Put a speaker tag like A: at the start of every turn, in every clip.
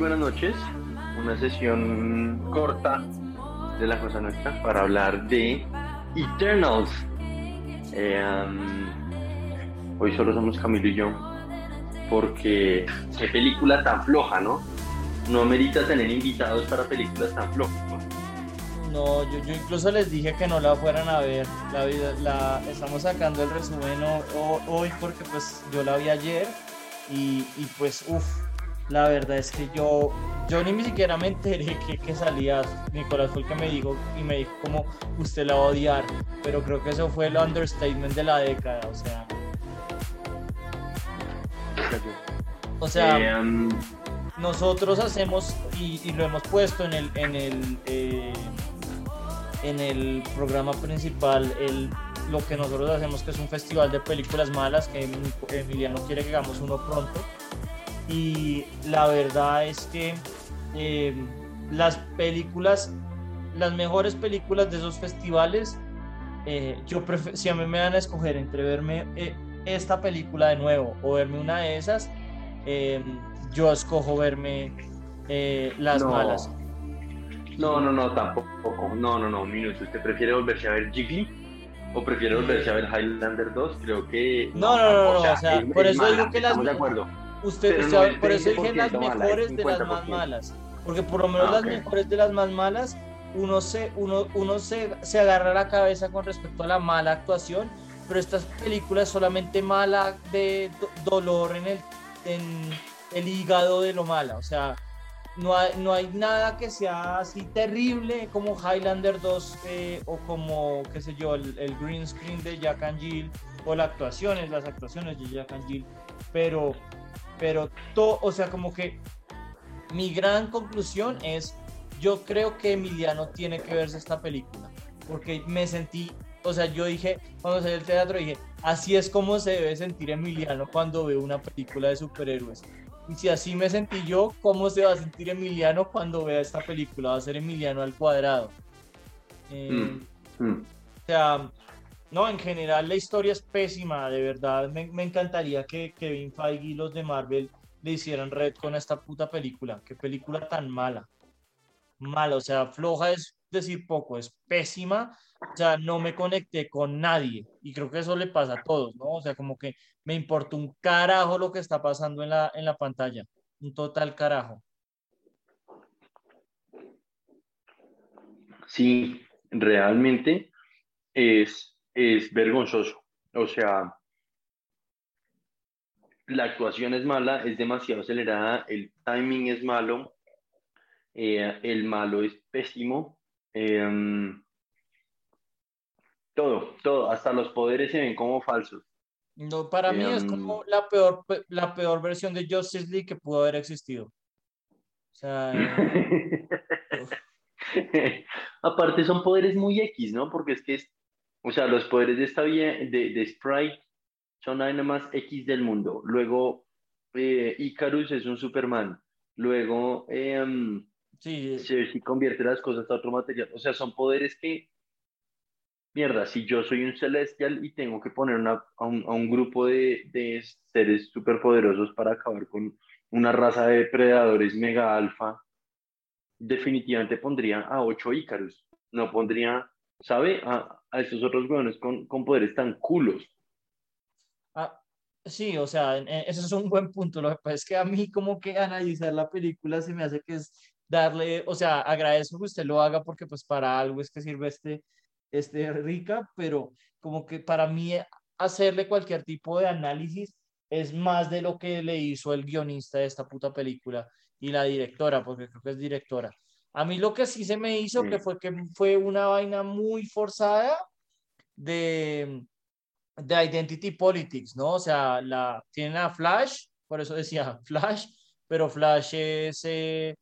A: buenas noches. Una sesión corta de la cosa nuestra para hablar de Eternals. Eh, hoy solo somos Camilo y yo porque qué película tan floja, ¿no? No amerita tener invitados para películas tan flojas.
B: No, yo, yo incluso les dije que no la fueran a ver. La, la estamos sacando el resumen hoy porque pues yo la vi ayer y, y pues uff, la verdad es que yo, yo ni siquiera me enteré que, que salía. Nicolás fue el que me dijo y me dijo como usted la va a odiar, pero creo que eso fue el understatement de la década, o sea. O sea,
A: Eh, um,
B: nosotros hacemos y, y lo hemos puesto en el en el eh, en el programa principal el lo que nosotros hacemos que es un festival de películas malas que Em- Emiliano quiere que hagamos uno pronto y la verdad es que eh, las películas las mejores películas de esos festivales eh, yo si a mí me dan a escoger entre verme eh, esta película de nuevo o verme una de esas eh, yo escojo verme eh, las
A: No.
B: malas.
A: No, no, no, tampoco. No, no, no, un minuto. ¿Usted prefiere volverse a ver Jiggly? ¿O prefiere volverse a ver Highlander 2? Creo que.
B: No, no, no, no, o sea,
A: es-
B: por
A: es
B: eso digo que las
A: de acuerdo.
B: Usted,
A: no
B: por eso dije las
A: 20% mala, es
B: mejores de las más
A: 50%.
B: malas. Porque por lo menos
A: Ah,
B: las mejores de las más malas, uno se, uno, uno se, se agarra la cabeza con respecto a la mala actuación, pero estas películas solamente mala de do- dolor en el, en el hígado de lo mala. O sea, no hay, no hay nada que sea así terrible como Highlander 2 eh, o como, qué sé yo, el, el green screen de Jack and Jill o las actuaciones, las actuaciones de Jack and Jill, pero, pero todo, o sea, como que mi gran conclusión es, yo creo que Emiliano tiene que verse esta película, porque me sentí, o sea, yo dije, cuando salí del teatro, dije, así es como se debe sentir Emiliano cuando ve una película de superhéroes. Y si así me sentí yo, ¿cómo se va a sentir Emiliano cuando vea esta película? Va a ser Emiliano al cuadrado. Eh,
A: Mm, mm.
B: o sea, no, en general la historia es pésima, de verdad. Me, encantaría que Kevin Feige y los de Marvel le hicieran red con esta puta película. Qué película tan mala. Mala, o sea, floja es decir poco, es pésima. O sea, no me conecté con nadie. Y creo que eso le pasa a todos, ¿no? O sea, como que me importa un carajo lo que está pasando en la, en la pantalla. Un total carajo.
A: Sí, realmente es, es vergonzoso. O sea, la actuación es mala, es demasiado acelerada, el timing es malo, eh, el malo es pésimo. eh, todo, todo, hasta los poderes se ven como falsos.
B: No, para mí es
A: Em,
B: como la peor, pe- la peor versión de Justice League que pudo haber existido. O sea,
A: Aparte son poderes muy X, ¿no? Porque es que es, o sea, los poderes de esta de, de Sprite son nada más X del mundo. Luego, eh, Icarus es un Superman. Luego, em,
B: sí,
A: Cersei convierte las cosas a otro material. O sea, son poderes que, mierda, si yo soy un Celestial y tengo que poner una- a, un, a un grupo de, de seres superpoderosos para acabar con una raza de depredadores mega alfa, definitivamente pondría a ocho Ícaros. No pondría, ¿sabe? A, a estos otros hueones con, con poderes tan culos.
B: ah, sí, o sea, eso es un buen punto. Lo que pasa es que a mí como que analizar la película se me hace que es darle, o sea, agradezco que usted lo haga porque pues para algo es que sirve este, este rica, pero como que para mí hacerle cualquier tipo de análisis es más de lo que le hizo el guionista de esta puta película y la directora, porque creo que es directora. A mí lo que sí se me hizo
A: Sí.
B: que fue que fue una vaina muy forzada de, de identity politics, ¿no? O sea, la, tienen a Flash, por eso decía Flash, pero Flash es, eh,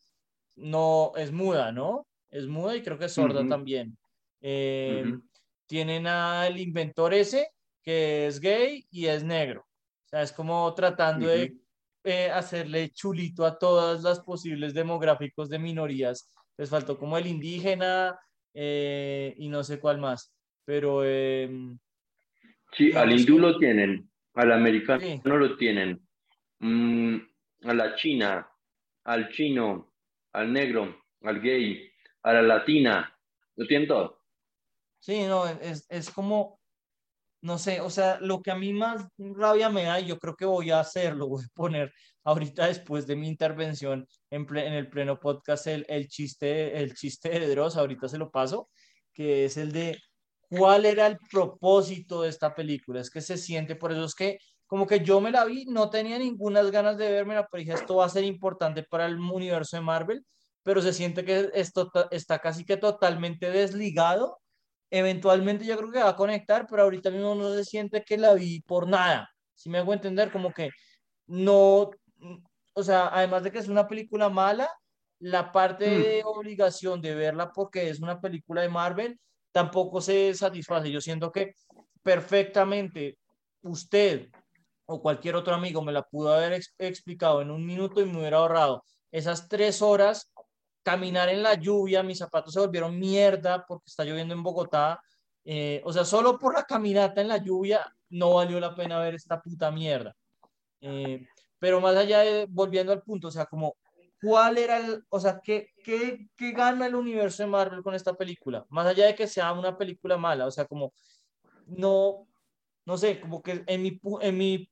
B: no, es muda, ¿no? Es muda y creo que es sorda
A: Ujú.
B: también. Eh,
A: Ujú.
B: Tienen al inventor ese, que es gay y es negro. O sea, es como tratando de
A: Ujú.
B: eh, hacerle chulito a todas las posibles demográficos de minorías. Les faltó como el indígena eh, y no sé cuál más. Pero em,
A: Sí, al
B: Digamos
A: hindú
B: que-
A: lo tienen, al americano
B: Sí.
A: lo tienen, mm, a la china, al chino, al negro, al gay, a la latina, lo tienen todo.
B: Sí, no, es, es como, no sé, o sea, lo que a mí más rabia me da, y yo creo que voy a hacerlo, voy a poner ahorita después de mi intervención en, en el pleno podcast el, el, chiste, el chiste de Dross, ahorita se lo paso, que es el de cuál era el propósito de esta película. Es que se siente, por eso es que como que yo me la vi, no tenía ninguna ganas de verme, pero dije, esto va a ser importante para el universo de Marvel, pero se siente que esto está casi que totalmente desligado. Eventualmente yo creo que va a conectar, pero ahorita mismo no se siente que la vi por nada. Si me hago entender, como que no, o sea, además de que es una película mala, la parte hmm. de obligación de verla porque es una película de Marvel tampoco se satisface. Yo siento que perfectamente usted o cualquier otro amigo me la pudo haber explicado en un minuto y me hubiera ahorrado esas tres horas caminar en la lluvia, mis zapatos se volvieron mierda porque está lloviendo en Bogotá. Eh, o sea, solo por la caminata en la lluvia no valió la pena ver esta puta mierda. Eh, pero más allá de, volviendo al punto, o sea, como, ¿cuál era el, o sea, qué, qué, qué gana el universo de Marvel con esta película? Más allá de que sea una película mala, o sea, como, no, no sé, como que en mi, en mi,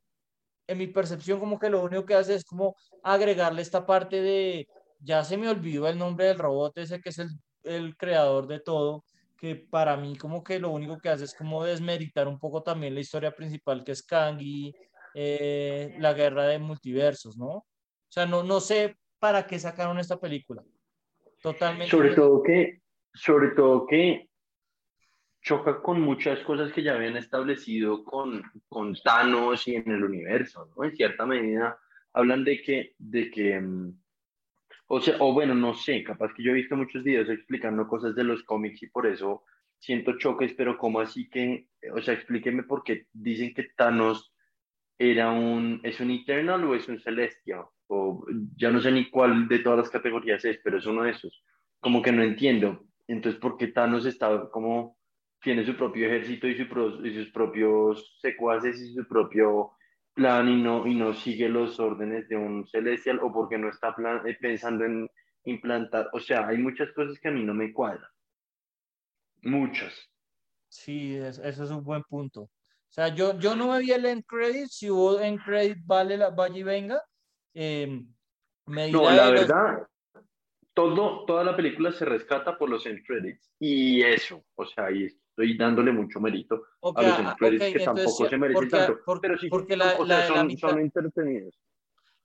B: en mi percepción, como que lo único que hace es como agregarle esta parte de ya se me olvidó el nombre del robot ese que es el, el creador de todo, que para mí como que lo único que hace es como desmeritar un poco también la historia principal que es Kangi, eh, la guerra de multiversos, ¿no? O sea, no, no sé para qué sacaron esta película. Totalmente.
A: Sobre todo que, sobre todo que choca con muchas cosas que ya habían establecido con, con Thanos y en el universo, ¿no? En cierta medida hablan de que, de que mm, o sea, o bueno, no sé, capaz que yo he visto muchos videos explicando cosas de los cómics y por eso siento choques, pero ¿cómo así que, o sea, explíqueme por qué dicen que Thanos era un, es un Eternal o es un Celestial? O ya no sé ni cuál de todas las categorías es, pero es uno de esos. Como que no entiendo. Entonces, ¿por qué Thanos está como, tiene su propio ejército y, su, y sus propios secuaces y su propio plan y no, y no sigue los órdenes de un celestial o porque no está plan, eh, pensando en implantar. O sea, hay muchas cosas que a mí no me cuadran. Muchas.
B: Sí, eso es un buen punto. O sea, yo, yo no me vi el end credit, si hubo end credit, vale, la, vaya y venga. Em,
A: no, la verdad, todo, toda la película se rescata por los end credits. Y eso, o sea, ahí estoy dándole mucho mérito a los empresarios que tampoco se merecen tanto, pero sí
B: porque la, son, la mitad, son entretenidos.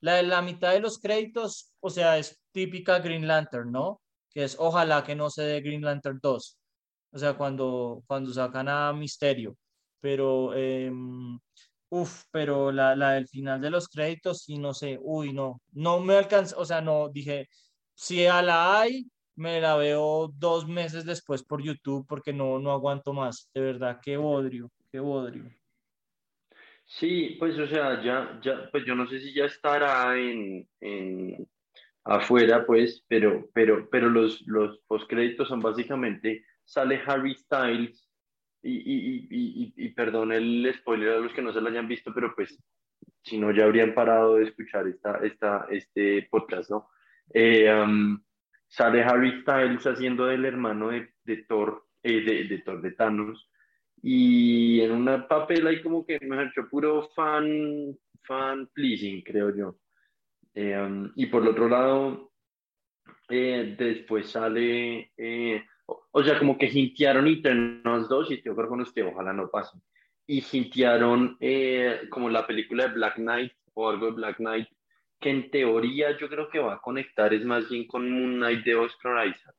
B: La, la mitad de los créditos, o sea, es típica Green Lantern, ¿no? Que es ojalá que no se dé Green Lantern 2, o sea, cuando, cuando sacan a Misterio, pero, eh, uff, pero la, la del final de los créditos, sí, no sé, uy, no, no me alcanza, o sea, no, dije, si a la hay, me la veo dos meses después por YouTube porque no, no aguanto más. De verdad, qué bodrio, qué bodrio.
A: Sí, pues o sea, ya, ya, pues yo no sé si ya estará en, en afuera, pues, pero, pero, pero los, los postcréditos son básicamente, sale Harry Styles y, y, y, y, perdón el spoiler a los que no se lo hayan visto, pero pues, si no, ya habrían parado de escuchar esta, esta, este podcast, ¿no? Eh, um, sale Harry Styles haciendo del hermano de, de Thor, eh, de, de, Thor, de Thanos, y en una papel ahí como que me ha hecho puro fan, fan pleasing, creo yo. Eh, um, y por el otro lado, eh, después sale, o, sea, como que hintearon Eternals 2, y estoy con usted, ojalá no pase. Y hintearon como la película de Black Knight o algo de Black Knight, que en teoría yo creo que va a conectar es más bien con Moon Knight de Oscar Isaac.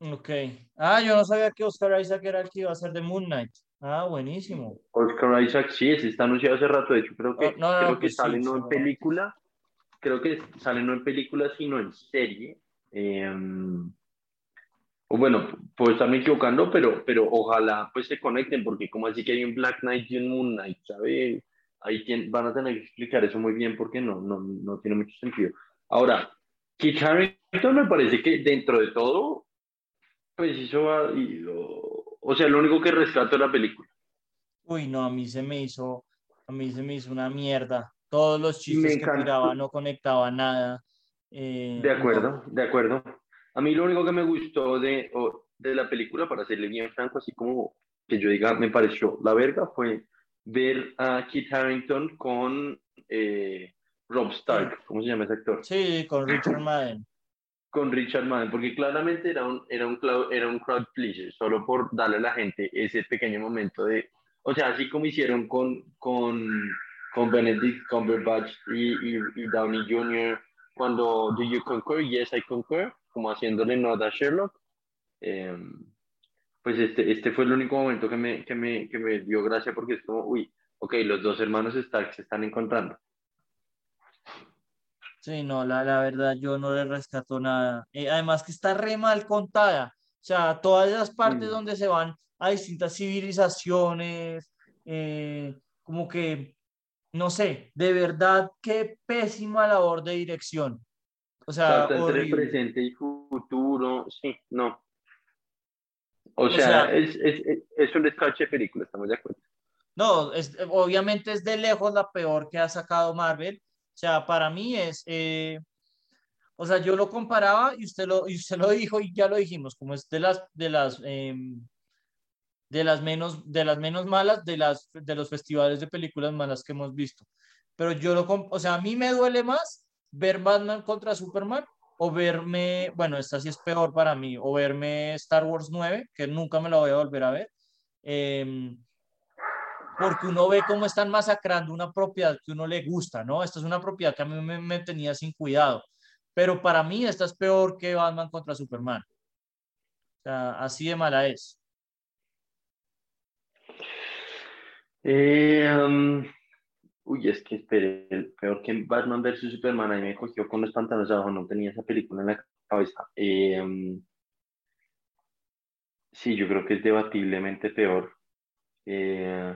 B: Ok. Ah, yo no sabía que Oscar Isaac era el que iba a ser de Moon Knight. Ah, buenísimo.
A: Oscar Isaac, sí, ese está anunciado hace rato. De hecho, creo que, no, creo que pues sale no en película. Creo que sale no en película, sino en serie. O bueno, pues estarme equivocando, pero, pero ojalá pues se conecten, porque como así que hay un Black Knight y un Moon Knight, ¿sabe? ahí van a tener que explicar eso muy bien porque no, no, no tiene mucho sentido. Ahora, Kit Harington me parece que dentro de todo, pues hizo, o, sea, lo único que rescato es la película.
B: Uy, no, a mí se me hizo, a mí se me hizo una mierda. Todos los chistes que tiraba no conectaban nada. Eh,
A: de acuerdo, de acuerdo. A mí lo único que me gustó de, de la película, para serle bien franco, así como que yo diga, me pareció la verga, fue ver a Kit Harrington con eh, Rob Stark, ¿cómo se llama ese actor?
B: Sí, con Richard Madden.
A: con Richard Madden, porque claramente era un, era un, era un crowd pleaser, solo por darle a la gente ese pequeño momento de, o sea, así como hicieron con, con, con Benedict Cumberbatch y, y, Downey Jr. cuando Do You Concur? Yes, I Concur, como haciéndole nota a Sherlock. Em, pues este, este fue el único momento que me, que, me, que me dio gracia porque es como, uy, ok, los dos hermanos Stark se están encontrando.
B: Sí, no, la, la verdad yo no le rescato nada. Eh, además que está re mal contada. O sea, todas esas partes mm. donde se van a distintas civilizaciones, eh, como que, no sé, de verdad, qué pésima labor de dirección. O sea,
A: entre presente y futuro, sí, no. O, sea, es, es, es, un descache de película, estamos de acuerdo.
B: No, es, obviamente es de lejos la peor que ha sacado Marvel o sea, para mí es, eh, o sea, yo lo comparaba y usted lo, y usted lo dijo y ya lo dijimos, como es de las, de las, em, de las menos, de las menos malas de las, de los festivales de películas malas que hemos visto. Pero yo lo, o sea, a mí me duele más ver Batman contra Superman o verme, bueno, esta sí es peor para mí, o verme Star Wars 9, que nunca me lo voy a volver a ver. Eh, porque uno ve cómo están masacrando una propiedad que uno le gusta, ¿no? Esta es una propiedad que a mí me, tenía sin cuidado, pero para mí esta es peor que Batman contra Superman. O sea, así de mala es.
A: Eh, um, uy, es que espere, peor que Batman versus Superman, ahí me cogió con los pantalones abajo, no tenía esa película en la cabeza. Eh, um, sí, yo creo que es debatiblemente peor. Eh,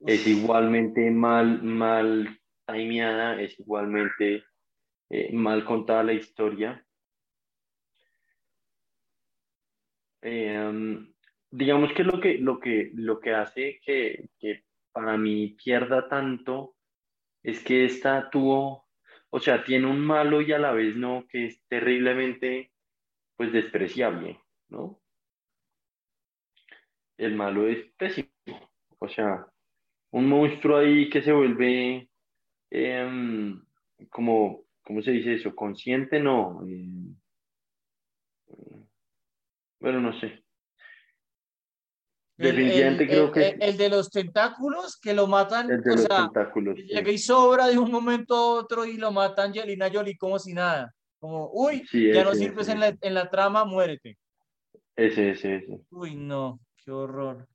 A: es igualmente mal, mal timeada, es igualmente eh, mal contada la historia. Em, digamos que lo que, lo que, lo que hace que, que para mí pierda tanto es que esta tuvo, o sea, tiene un malo y a la vez no, que es terriblemente, pues, despreciable, ¿no? El malo es pésimo, o sea, un monstruo ahí que se vuelve em, como, ¿cómo se dice eso? Consciente, no. Em, bueno, no sé.
B: Definitivamente creo que. El, de los tentáculos que lo matan. El de los tentáculos. Llega y sobra de un momento a otro y lo mata Angelina Jolie como si nada. Como, uy, ya no sirves En, la, en la trama, muérete.
A: Ese, ese, ese.
B: Uy, no, qué horror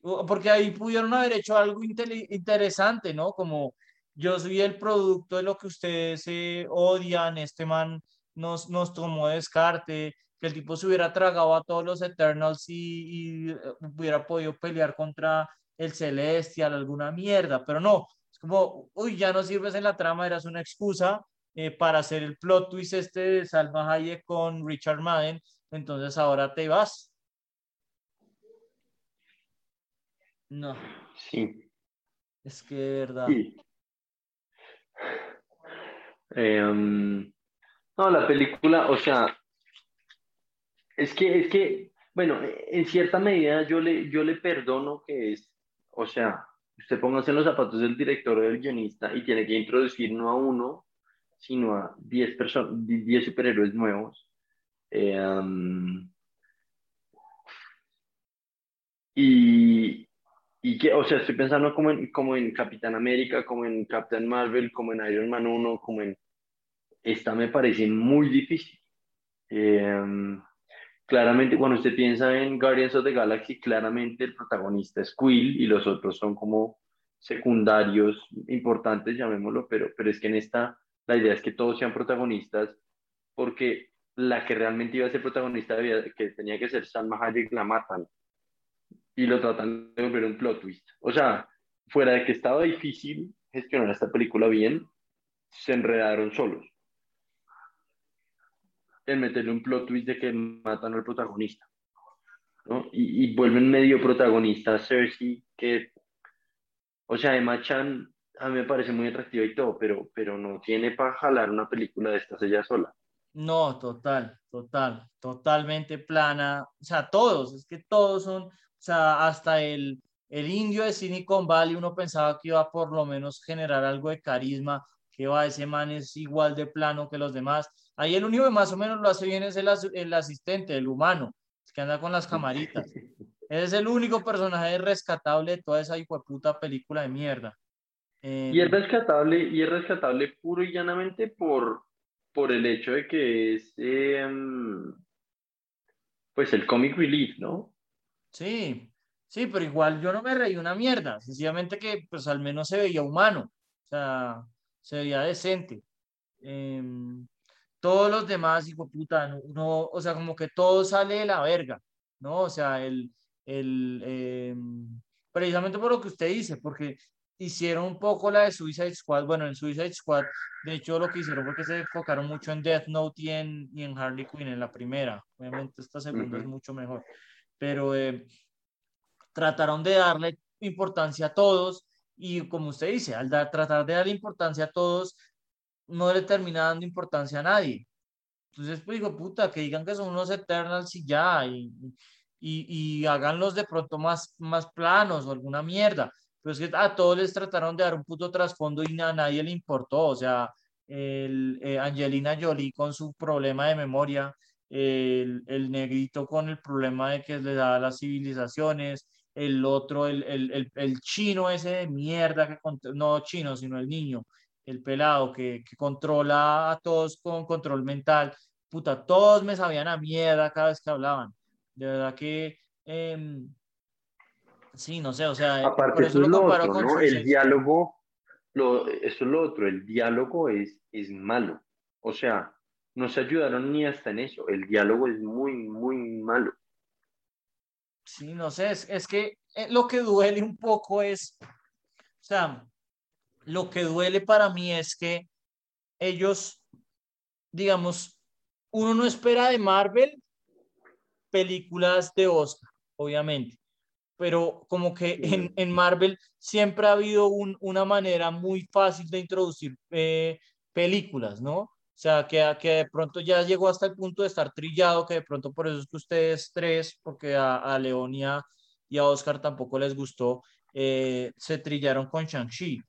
B: porque ahí pudieron haber hecho algo interesante, ¿no? Como yo soy el producto de lo que ustedes eh, odian, este man nos, nos tomó descarte, que el tipo se hubiera tragado a todos los Eternals y, eh, hubiera podido pelear contra el Celestial, alguna mierda, pero no, es como, uy, ya no sirves en la trama, eras una excusa eh, para hacer el plot twist este de Salma Hayek con Richard Madden, entonces ahora te vas. No.
A: Sí.
B: Es que de verdad.
A: Sí. Em, no, la película, o sea, es que, es que, bueno, en cierta medida yo le, yo le perdono que es, o sea, usted póngase en los zapatos del director o del guionista y tiene que introducir no a uno, sino a 10 personas, 10 superhéroes nuevos. Em, y, y que, o sea, estoy pensando como en, como en Capitán América, como en Captain Marvel, como en Iron Man 1, como en... Esta me parece muy difícil. Em, claramente, cuando usted piensa en Guardians of the Galaxy, claramente el protagonista es Quill y los otros son como secundarios importantes, llamémoslo, pero, pero es que en esta la idea es que todos sean protagonistas porque la que realmente iba a ser protagonista, que tenía que ser Salma Hayek, la matan y lo tratan de volver un plot twist. O sea, fuera de que estaba difícil gestionar esta película bien, se enredaron solos. En meterle un plot twist de que matan al protagonista. ¿no? Y, vuelven medio protagonista Cersei, que, o sea, Emma Chan, a mí me parece muy atractiva y todo, pero, pero no tiene para jalar una película de estas ella sola.
B: No, total, total, totalmente plana. O sea, todos, es que todos son, o sea, hasta el, el indio de Silicon Valley uno pensaba que iba a por lo menos generar algo de carisma, que va, ese man es igual de plano que los demás. Ahí el único que más o menos lo hace bien es el, el asistente, el humano, que anda con las camaritas. Es el único personaje rescatable de toda esa hijo de puta película de mierda.
A: y es rescatable, y es rescatable puro y llanamente por, por el hecho de que es em, pues el comic relief, ¿no?
B: Sí, sí, pero igual yo no me reí una mierda, sencillamente que pues al menos se veía humano, o sea, se veía decente. Em, todos los demás, hijo puta, no, o sea, como que todo sale de la verga, ¿no? O sea, el, el, em, precisamente por lo que usted dice, porque hicieron un poco la de Suicide Squad, bueno, en Suicide Squad, de hecho lo que hicieron fue que se enfocaron mucho en Death Note y en, y en Harley Quinn en la primera, obviamente esta segunda es mucho mejor, pero eh, trataron de darle importancia a todos y como usted dice, al tratar de darle importancia a todos, no le termina dando importancia a nadie. Entonces, pues digo, puta, que digan que son unos Eternals y ya, y, y, y háganlos de pronto más, más planos o alguna mierda. Pero es que a todos les trataron de dar un puto trasfondo y a nadie le importó. O sea, el, eh, Angelina Jolie con su problema de memoria, el, el, negrito con el problema de que le da las civilizaciones, el otro, el, el, el, chino ese de mierda, que no chino, sino el niño, el pelado que, que controla a todos con control mental. Puta, todos me sabían a mierda cada vez que hablaban. De verdad que, em, sí, no sé, o sea,
A: Aparte, eso, es lo otro, ¿no? El diálogo, lo, eso es lo otro, el diálogo es, es malo. O sea, no se ayudaron ni hasta en eso. El diálogo es muy, muy malo.
B: Sí, no sé, es, es que eh, lo que duele un poco es, o sea, lo que duele para mí es que ellos, digamos, uno no espera de Marvel películas de Oscar, obviamente, pero como que en, en Marvel siempre ha habido un, una manera muy fácil de introducir eh, películas, ¿no? O sea, que, que de pronto ya llegó hasta el punto de estar trillado, que de pronto por eso es que ustedes tres, porque a, a Leonia y a Oscar tampoco les gustó, eh, se trillaron con Shang-Chi.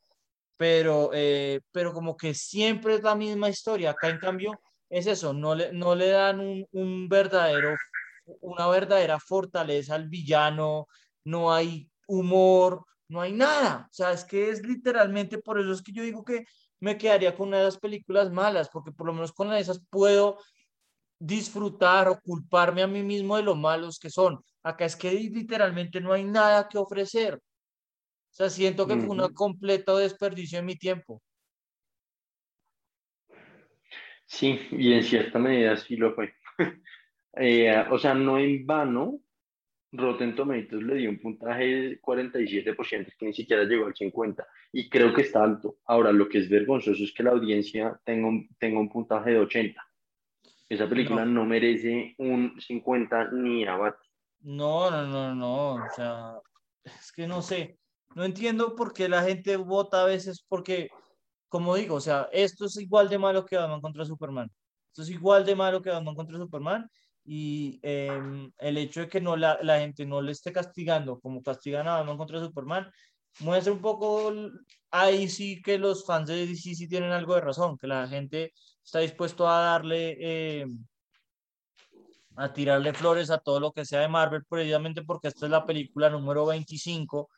B: Pero, eh, pero como que siempre es la misma historia. Acá, en cambio, es eso, no le, no le dan un, un verdadero una verdadera fortaleza al villano, no hay humor, no hay nada. O sea, es que es literalmente, por eso es que yo digo que me quedaría con una de las películas malas, porque por lo menos con esas puedo disfrutar o culparme a mí mismo de lo malos que son. Acá es que literalmente no hay nada que ofrecer. O sea, siento que fue un completo desperdicio de mi tiempo.
A: Sí, y en cierta medida sí lo fue. Eh, o sea, no en vano, Rotten Tomatoes le dio un puntaje de 47%, que ni siquiera llegó al 50%, y creo que está alto. Ahora, lo que es vergonzoso es que la audiencia tenga un, tenga un puntaje de 80%. Esa película no, merece un 50 ni abate.
B: No, no, no, no, o sea, es que no sé, no entiendo por qué la gente vota a veces, porque, como digo, o sea, esto es igual de malo que Batman contra Superman. Esto es igual de malo que Batman contra Superman y em, el hecho de que no la, la, gente no le esté castigando como castigan a Batman contra Superman, muestra un poco ahí sí que los fans de DC sí tienen algo de razón, que la gente está dispuesto a darle, em, a tirarle flores a todo lo que sea de Marvel, precisamente porque esta es la película número 25,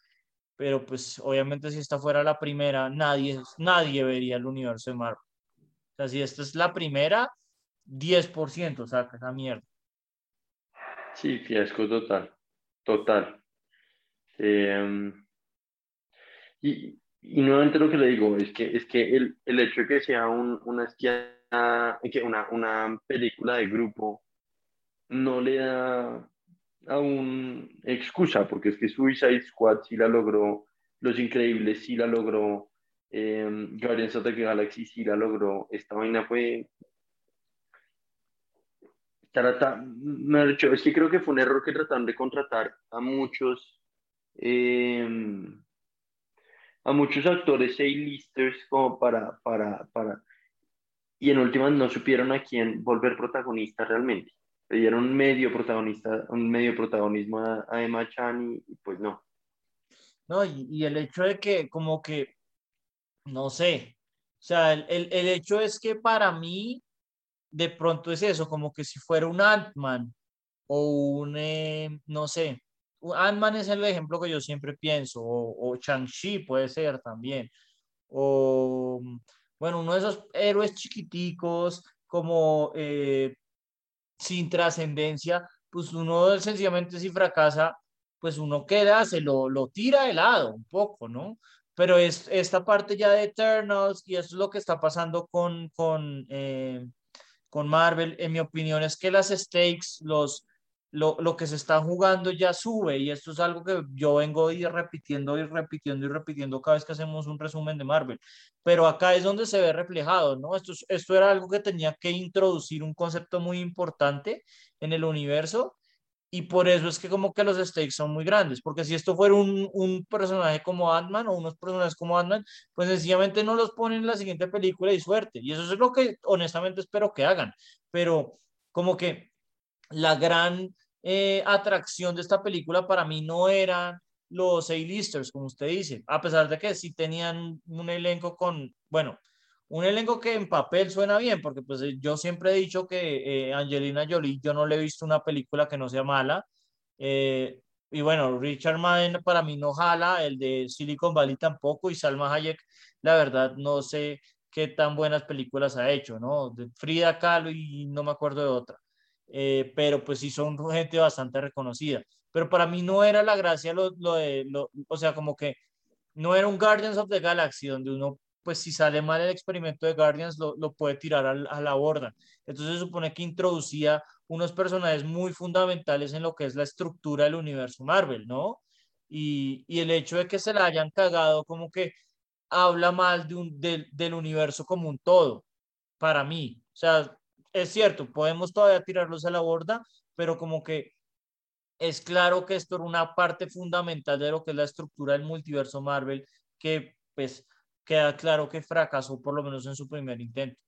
B: pero pues obviamente si esta fuera la primera, nadie, nadie vería el universo de Marvel. O sea, si esta es la primera, 10% saca esa mierda.
A: Sí, fiasco total, total. Em, y, y, nuevamente lo que le digo es que, es que el, el hecho de que sea un, una, una, una película de grupo no le da aún excusa, porque es que Suicide Squad sí la logró, Los Increíbles sí la logró, eh, Guardians of the Galaxy sí la logró, esta vaina fue trata, es que creo que fue un error que trataron de contratar a muchos, em, a muchos actores A-listers como para, para, para, y en últimas no supieron a quién volver protagonista realmente. Le dieron medio protagonista, un medio protagonismo a, Emma Chan y, pues no.
B: No, y, el hecho de que como que, no sé, o sea, el, el, hecho es que para mí de pronto es eso, como que si fuera un Ant-Man o un, eh, no sé, Ant-Man es el ejemplo que yo siempre pienso, o, o Shang-Chi puede ser también, o bueno, uno de esos héroes chiquiticos, como eh, sin trascendencia, pues uno sencillamente si fracasa, pues uno queda, se lo, lo tira de lado un poco, ¿no? Pero es esta parte ya de Eternals y eso es lo que está pasando con, con, eh, con Marvel, en mi opinión, es que las stakes, los, lo, lo, que se está jugando ya sube y esto es algo que yo vengo ir repitiendo y repitiendo y repitiendo cada vez que hacemos un resumen de Marvel. Pero acá es donde se ve reflejado, ¿no? Esto, esto era algo que tenía que introducir un concepto muy importante en el universo y por eso es que como que los stakes son muy grandes, porque si esto fuera un, un personaje como Ant-Man o unos personajes como Ant-Man, pues sencillamente no los ponen en la siguiente película y suerte. Y eso es lo que honestamente espero que hagan. Pero como que la gran eh, atracción de esta película para mí no eran los A-listers, como usted dice, a pesar de que sí tenían un elenco con, bueno, un elenco que en papel suena bien, porque pues eh, yo siempre he dicho que eh, Angelina Jolie, yo no le he visto una película que no sea mala, y bueno, Richard Madden para mí no jala, el de Silicon Valley tampoco, y Salma Hayek, la verdad, no sé qué tan buenas películas ha hecho, ¿no? De Frida Kahlo y no me acuerdo de otra. Eh, pero pues sí son gente bastante reconocida. Pero para mí no era la gracia lo, lo de, lo, o sea, como que no era un Guardians of the Galaxy donde uno, pues si sale mal el experimento de Guardians, lo, lo puede tirar a la borda. Entonces se supone que introducía unos personajes muy fundamentales en lo que es la estructura del universo Marvel, ¿no? Y, y el hecho de que se la hayan cagado como que habla mal de un, del universo como un todo, para mí. O sea, es cierto, podemos todavía tirarlos a la borda, pero como que es claro que esto era una parte fundamental de lo que es la estructura del multiverso Marvel, que pues queda claro que fracasó por lo menos en su primer intento.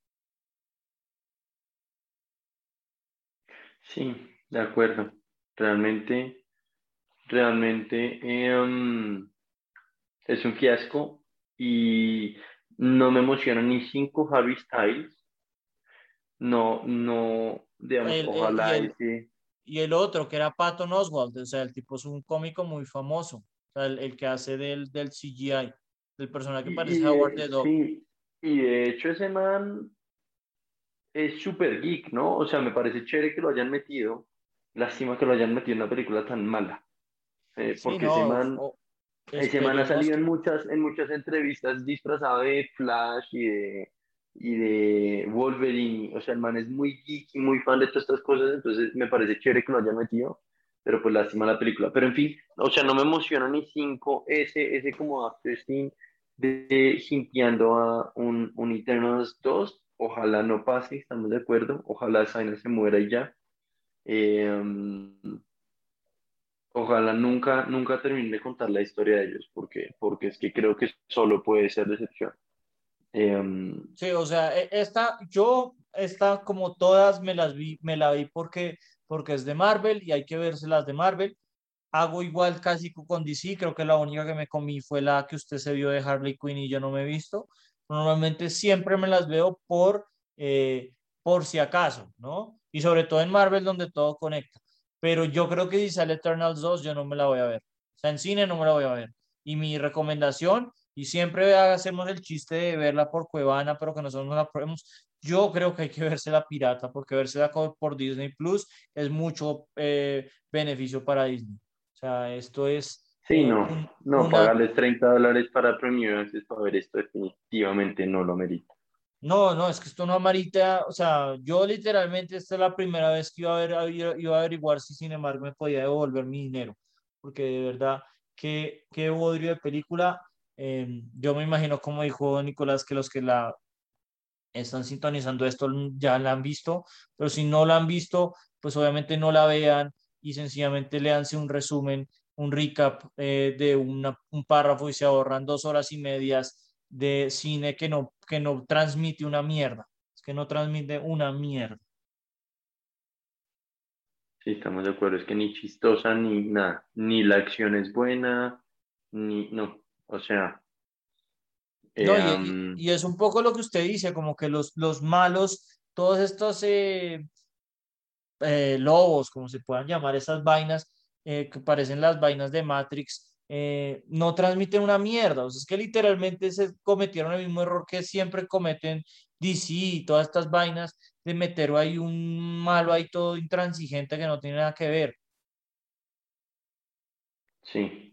A: Sí, de acuerdo. Realmente, realmente em, es un fiasco y no me emociona ni cinco Harry Styles no, no, digamos, ojalá
B: y, el, y el otro, que era Patton Oswald, o sea, el tipo es un cómico muy famoso, o sea, el, que hace del, del CGI, del personaje que parece Howard the Dog.
A: Sí, y de hecho ese man es súper geek, ¿no? O sea, me parece chévere que lo hayan metido, lástima que lo hayan metido en una película tan mala, eh, porque ese man... ese man ha salido en muchas, en muchas entrevistas disfrazado de Flash y de, y de Wolverine, o sea, el man es muy geek y muy fan de todas estas cosas, entonces me parece chévere que lo haya metido, pero pues lástima la película. Pero en fin, o sea, no me emociona ni cinco ese, ese como after scene de jinteando a un, un Eternals 2, ojalá no pase, estamos de acuerdo, ojalá Zaina se muera y ya. Em, ojalá nunca, nunca termine de contar la historia de ellos, porque, porque es que creo que solo puede ser decepción. Em,
B: sí, o sea, e, esta, yo, esta como todas me las vi, me la vi porque, porque es de Marvel y hay que verse las de Marvel. Hago igual casi con DC, creo que la única que me comí fue la que usted se vio de Harley Quinn y yo no me he visto. Normalmente siempre me las veo por, eh, por si acaso, ¿no? Y sobre todo en Marvel donde todo conecta. Pero yo creo que si sale Eternals 2 yo no me la voy a ver. O sea, en cine no me la voy a ver. Y mi recomendación y siempre hacemos el chiste de verla por Cuevana, pero que nosotros no la probemos. Yo creo que hay que verse la pirata, porque verse la por Disney Plus es mucho eh, beneficio para Disney. O sea, esto es.
A: Sí, no, no, pagarles 30 dólares para Premium para ver esto definitivamente no lo merita.
B: No, no, es que esto no amerita, o sea, yo literalmente esta es la primera vez que iba a, ver, iba a averiguar si sin embargo me podía devolver mi dinero, porque de verdad, qué, qué bodrio de película, Em, yo me imagino, como dijo Nicolás, que los que la están sintonizando esto ya la han visto, pero si no la han visto, pues obviamente no la vean y sencillamente leanse un resumen un recap eh, de un párrafo y se ahorran dos horas y medias de cine que no, que no transmite una mierda. Es que no transmite una mierda.
A: Sí, estamos de acuerdo. Es que ni chistosa ni nada. Ni la acción es buena, ni. No. O sea.
B: No, y, y, es un poco lo que usted dice, como que los, los malos, todos estos eh, eh, lobos, como se puedan llamar esas vainas, eh, que parecen las vainas de Matrix, no transmiten una mierda. O sea, es que literalmente se cometieron el mismo error que siempre cometen DC y todas estas vainas de meter ahí un malo ahí todo intransigente que no tiene nada que ver.
A: Sí.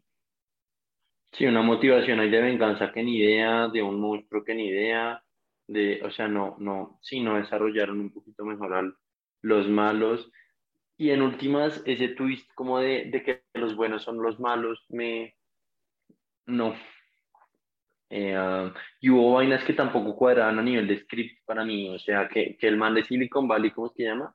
A: Sí, una motivación ahí de venganza que ni idea, de un monstruo que ni idea, de, o sea, no, no, sí, no desarrollaron un poquito mejor los malos. Y en últimas, ese twist como de, de que los buenos son los malos, me, no, eh, ah, y hubo vainas que tampoco cuadraban a nivel de script para mí, o sea, que, que el man de Silicon Valley, ¿cómo se llama?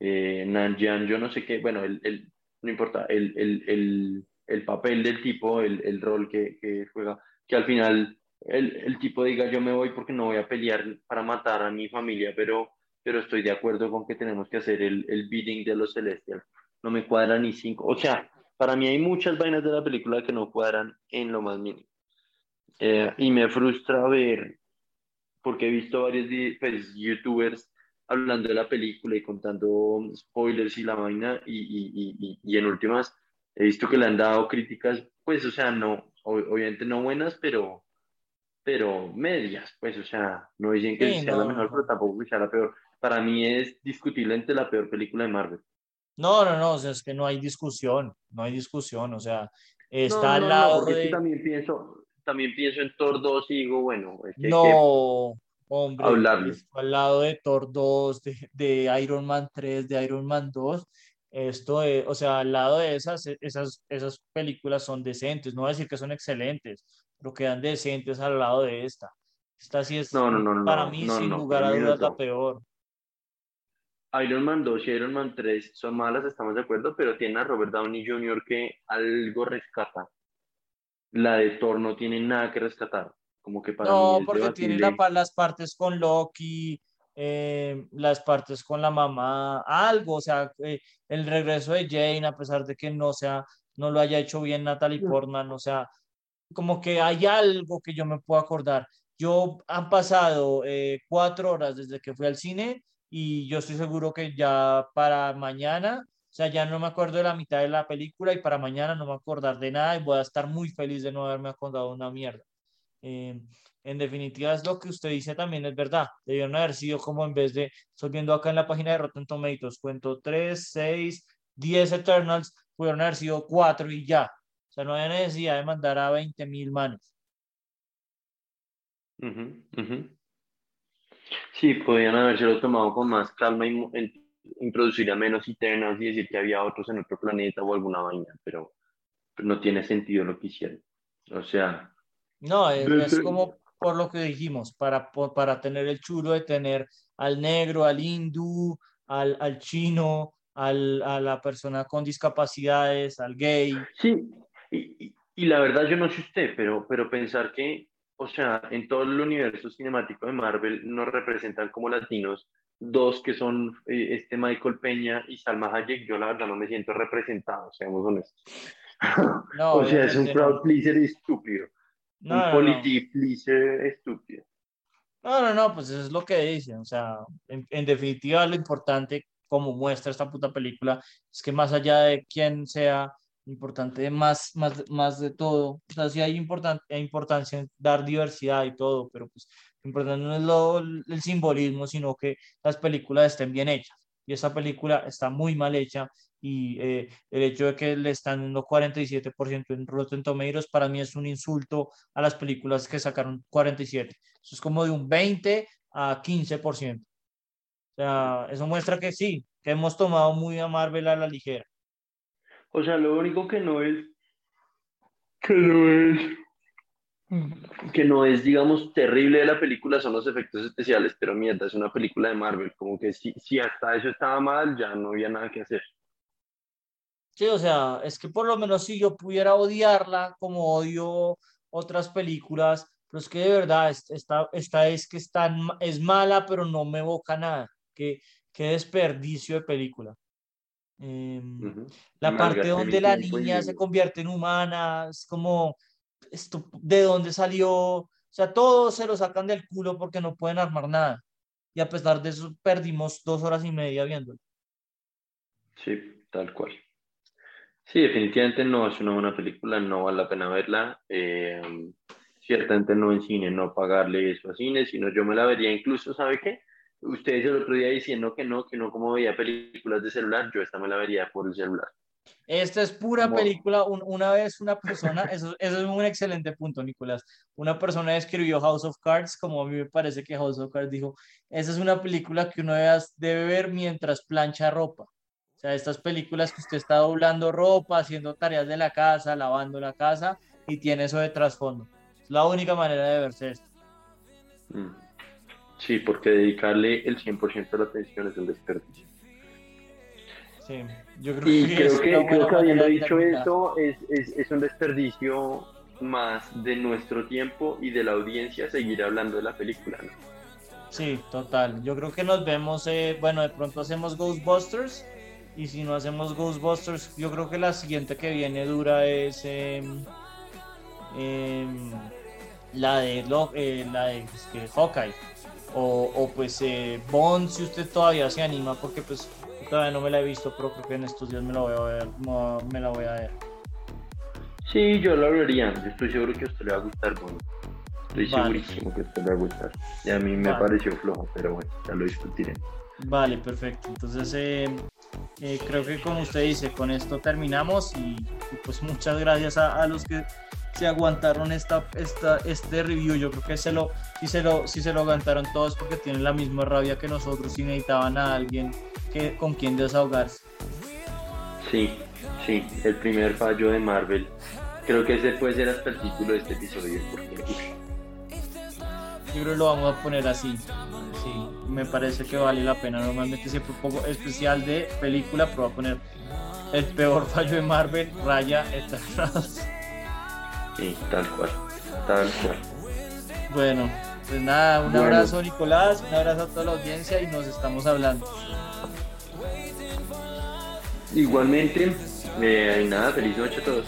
A: Eh, Nanjian, yo no sé qué, bueno, el, el no importa, el, el, el, el, papel del tipo, el, rol que, juega, que al final el, tipo diga yo me voy porque no voy a pelear para matar a mi familia, pero, pero estoy de acuerdo con que tenemos que hacer el, el bidding de los celestials. No me cuadra ni cinco, o sea, para mí hay muchas vainas de la película que no cuadran en lo más mínimo. Eh, y me frustra ver, porque he visto varios pues, youtubers hablando de la película y contando spoilers y la vaina, y, y, y, y, en últimas he visto que le han dado críticas, pues, o sea, no, obviamente no buenas, pero, pero medias, pues, o sea, no dicen que sea la mejor, pero tampoco que sea la peor. Para mí es discutiblemente la peor película de Marvel.
B: No, no, no, o sea, es que no hay discusión, no hay discusión, o sea, está al lado de...
A: también pienso, también pienso en Thor 2 y digo, bueno, es
B: que no, hombre, al lado de Thor 2, de, Iron Man 3, de Iron Man 2, esto, o sea, al lado de esas, esas, esas películas son decentes, no voy a decir que son excelentes, pero quedan decentes al lado de esta. Esta sí es,
A: no, no, no,
B: para mí, sin lugar a dudas, la peor.
A: Iron Man 2 y Iron Man 3 son malas, estamos de acuerdo, pero tiene a Robert Downey Jr. que algo rescata la de Thor no tiene nada que rescatar. Como que para
B: no,
A: mí
B: porque tiene las partes con Loki, eh, las partes con la mamá, algo, o sea, eh, el regreso de Jane, a pesar de que no sea, no lo haya hecho bien Natalie. Portman, o sea, como que hay algo que yo me puedo acordar. Yo han pasado eh, cuatro horas desde que fui al cine y yo estoy seguro que ya para mañana o sea, ya no me acuerdo de la mitad de la película y para mañana no me acordar de nada y voy a estar muy feliz de no haberme acordado de una mierda. Eh, en definitiva, es lo que usted dice también, es verdad. Debieron haber sido como en vez de, estoy viendo acá en la página de Rotten Tomatoes, cuento 3, 6, 10 Eternals, pudieron haber sido 4 y ya. O sea, no había necesidad de mandar a 20 mil manos.
A: Sí, podrían haberse tomado con más calma y introducir a menos internas y decir que había otros en otro planeta o alguna vaina, pero, no tiene sentido lo que hicieron. O sea...
B: No, es, como por lo que dijimos, para, para tener el chulo de tener al negro, al hindú, al, al chino, al, a la persona con discapacidades, al gay.
A: Sí, y, y, la verdad yo no sé usted, pero, pero pensar que, o sea, en todo el universo cinemático de Marvel nos representan como latinos dos que son eh, este Michael Peña y Salma Hayek, yo la verdad no me siento representado, seamos honestos. No, o sea, es un crowd pleaser estúpido. Un polity pleaser estúpido.
B: No, no, no, pues eso es lo que dicen. O sea, en, en, definitiva, lo importante, como muestra esta puta película, es que más allá de quién sea, importante más, más, más de todo. O sea, sí hay, importante, hay importancia en dar diversidad y todo, pero pues importante no es lo, el simbolismo, sino que las películas estén bien hechas. Y esa película está muy mal hecha y eh, el hecho de que le están dando 47% en Rotten Tomatoes para mí es un insulto a las películas que sacaron 47. Eso es como de un 20 a 15%. O sea, eso muestra que sí, que hemos tomado muy a Marvel a la ligera.
A: O sea, lo único que no es que no es que no es, digamos, terrible de la película son los efectos especiales, pero mierda, es una película de Marvel, como que si, si hasta eso estaba mal, ya no había nada que hacer.
B: Sí, o sea, es que por lo menos si yo pudiera odiarla como odio otras películas, pero es que de verdad esta, esta es que es mala, pero no me evoca nada. Qué, qué desperdicio de película. Em, la parte donde la niña se convierte en humana, es como, esto, ¿de dónde salió? O sea, todos se lo sacan del culo porque no pueden armar nada. Y a pesar de eso, perdimos dos horas y media viéndolo.
A: Sí, tal cual. Sí, definitivamente no es una buena película, no vale la pena verla. Eh, ciertamente no en cine, no pagarle eso a cine, sino yo me la vería incluso, ¿sabe qué? Ustedes el otro día diciendo que no, que no como veía películas de celular, yo esta me la vería por el celular.
B: Esta es pura película. una vez una persona, eso, eso, es un excelente punto, Nicolás. Una persona escribió House of Cards, como a mí me parece que House of Cards dijo, esa es una película que uno debe ver mientras plancha ropa. O sea, estas películas que usted está doblando ropa, haciendo tareas de la casa, lavando la casa y tiene eso de trasfondo. Es la única manera de verse esto.
A: Mm. Sí, porque dedicarle el 100% de la atención es un desperdicio.
B: Sí, yo creo
A: y creo que, creo que habiendo dicho esto, es, es, es, un desperdicio más de nuestro tiempo y de la audiencia seguir hablando de la película, ¿no?
B: Sí, total. Yo creo que nos vemos, eh, bueno, de pronto hacemos Ghostbusters y si no hacemos Ghostbusters, yo creo que la siguiente que viene dura es eh, la de, eh, la de este, Hawkeye. O, pues eh, Bond si usted todavía se anima porque pues todavía no me la he visto pero creo que en estos días me la voy a ver me la voy a ver.
A: Sí yo la vería. Yo estoy seguro que a usted le va a gustar Bond. Estoy segurísimo que a usted le va a gustar. Y a mí me pareció flojo pero bueno ya lo discutiré.
B: Vale perfecto. Entonces eh, eh, creo que como usted dice con esto terminamos y, pues muchas gracias a los que se aguantaron esta, esta, este review. Yo creo que se lo, si, se lo, si se lo aguantaron todos porque tienen la misma rabia que nosotros y necesitaban a alguien que, con quien desahogarse.
A: Sí, sí, el primer fallo de Marvel. Creo que ese puede ser hasta el título de este episodio. Porque,
B: Yo creo que lo vamos a poner así. Sí, me parece que vale la pena. Normalmente siempre pongo especial de película, pero voy a poner el peor fallo de Marvel, Raya Eternals.
A: Sí, tal cual, tal cual.
B: Bueno, pues nada, un abrazo Nicolás, un abrazo a toda la audiencia y nos estamos hablando.
A: Igualmente, eh, nada, feliz noche a todos.